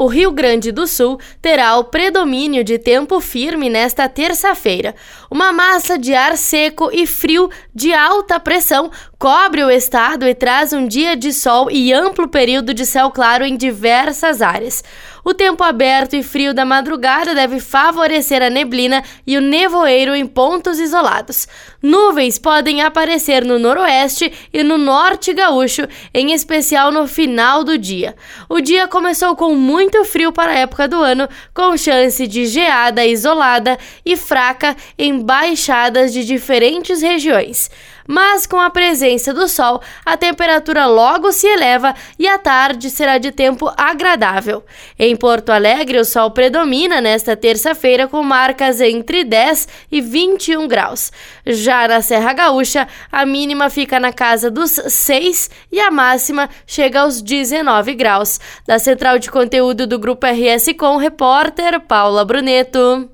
o Rio Grande do Sul terá o predomínio de tempo firme nesta terça-feira. Uma massa de ar seco e frio de alta pressão cobre o estado e traz um dia de sol e amplo período de céu claro em diversas áreas. O tempo aberto e frio da madrugada deve favorecer a neblina e o nevoeiro em pontos isolados. Nuvens podem aparecer no noroeste e no norte gaúcho, em especial no final do dia. O dia começou com muito frio para a época do ano, com chance de geada isolada e fraca em baixadas de diferentes regiões mas com a presença do sol, a temperatura logo se eleva e a tarde será de tempo agradável. Em Porto Alegre, o sol predomina nesta terça-feira com marcas entre 10 e 21 graus. Já na Serra Gaúcha, a mínima fica na casa dos 6 e a máxima chega aos 19 graus. Da central de conteúdo do Grupo RS Com, repórter Paula Bruneto.